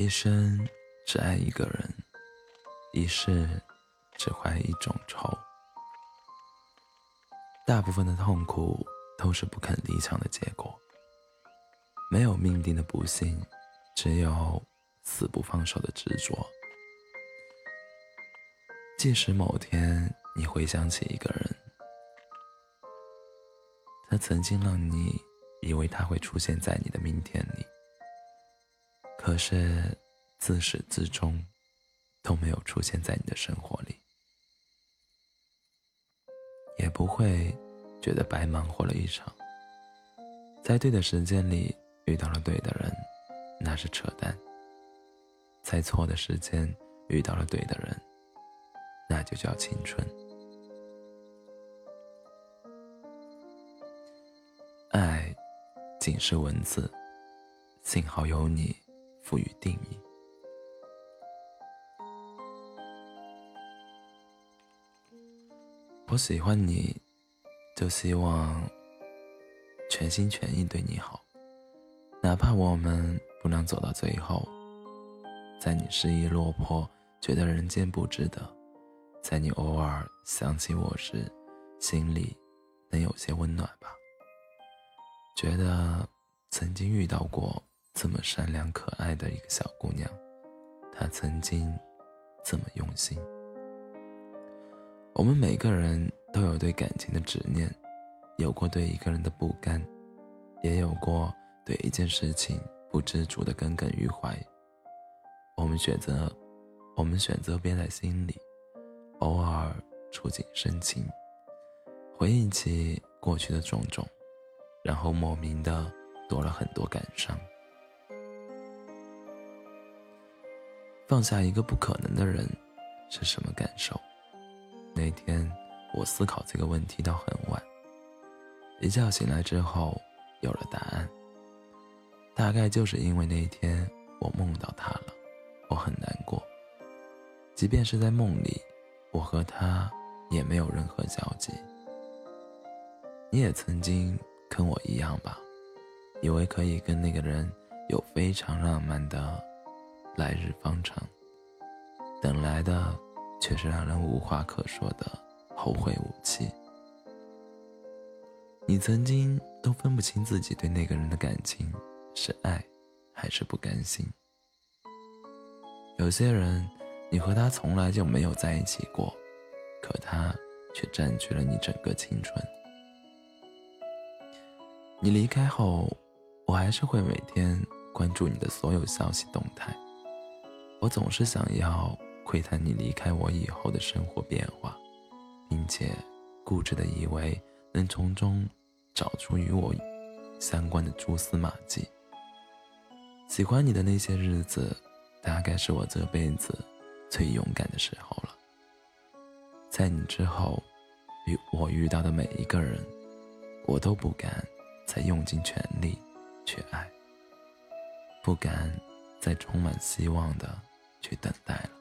一生只爱一个人，一世只怀一种愁。大部分的痛苦都是不肯离场的结果。没有命定的不幸，只有死不放手的执着。即使某天你回想起一个人，他曾经让你以为他会出现在你的明天里。可是，自始至终都没有出现在你的生活里，也不会觉得白忙活了一场。在对的时间里遇到了对的人，那是扯淡；在错的时间遇到了对的人，那就叫青春。爱，仅是文字，幸好有你。赋予定义。我喜欢你，就希望全心全意对你好，哪怕我们不能走到最后。在你失意落魄，觉得人间不值得；在你偶尔想起我时，心里能有些温暖吧。觉得曾经遇到过。这么善良可爱的一个小姑娘，她曾经这么用心。我们每个人都有对感情的执念，有过对一个人的不甘，也有过对一件事情不知足的耿耿于怀。我们选择，我们选择憋在心里，偶尔触景生情，回忆起过去的种种，然后莫名的多了很多感伤。放下一个不可能的人是什么感受？那天我思考这个问题到很晚，一觉醒来之后有了答案。大概就是因为那天我梦到他了，我很难过。即便是在梦里，我和他也没有任何交集。你也曾经跟我一样吧，以为可以跟那个人有非常浪漫的。来日方长，等来的却是让人无话可说的后会无期。你曾经都分不清自己对那个人的感情是爱还是不甘心。有些人，你和他从来就没有在一起过，可他却占据了你整个青春。你离开后，我还是会每天关注你的所有消息动态。我总是想要窥探你离开我以后的生活变化，并且固执的以为能从中找出与我相关的蛛丝马迹。喜欢你的那些日子，大概是我这辈子最勇敢的时候了。在你之后，与我遇到的每一个人，我都不敢再用尽全力去爱，不敢再充满希望的。去等待了。